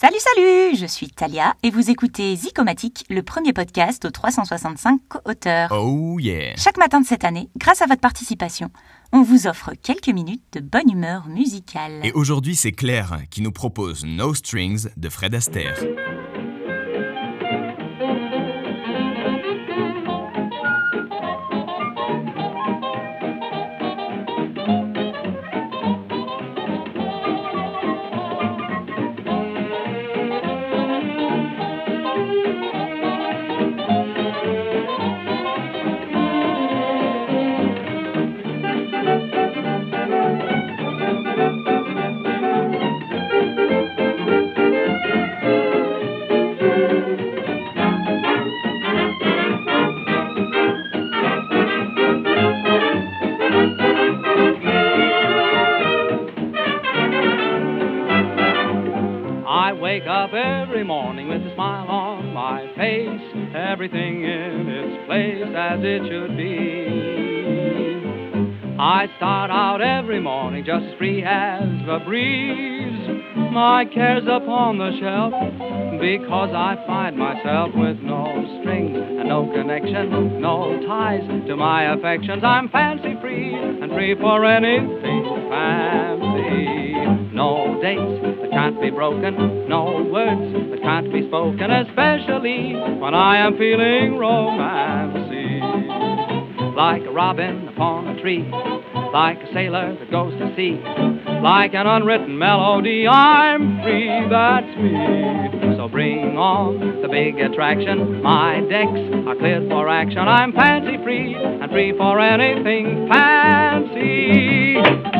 Salut, salut Je suis Talia et vous écoutez Zicomatique, le premier podcast aux 365 co-auteurs. Oh yeah Chaque matin de cette année, grâce à votre participation, on vous offre quelques minutes de bonne humeur musicale. Et aujourd'hui, c'est Claire qui nous propose No Strings de Fred Astaire. Wake up every morning with a smile on my face, everything in its place as it should be. I start out every morning just free as the breeze, my cares upon the shelf, because I find myself with no strings and no connection, no ties to my affections. I'm fancy free and free for anything fancy. No dates can't be broken, no words that can't be spoken, especially when I am feeling romancy. Like a robin upon a tree, like a sailor that goes to sea, like an unwritten melody, I'm free, that's me. So bring on the big attraction, my decks are cleared for action. I'm fancy free and free for anything fancy.